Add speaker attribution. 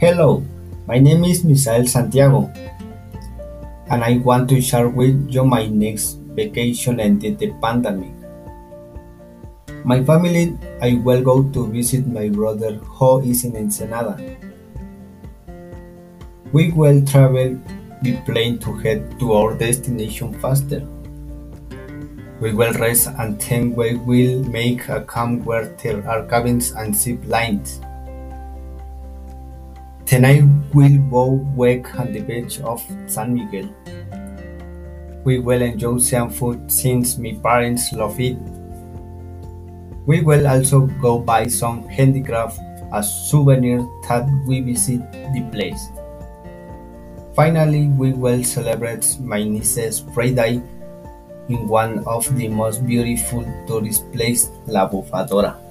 Speaker 1: Hello, my name is Misael Santiago, and I want to share with you my next vacation ended the pandemic. My family I will go to visit my brother who is in Ensenada. We will travel by plane to head to our destination faster. We will rest and then we will make a camp where there are cabins and zip lines. Then I will go wake on the beach of San Miguel. We will enjoy some food since my parents love it. We will also go buy some handicraft as souvenir that we visit the place. Finally, we will celebrate my niece's birthday in one of the most beautiful tourist places, La Bufadora.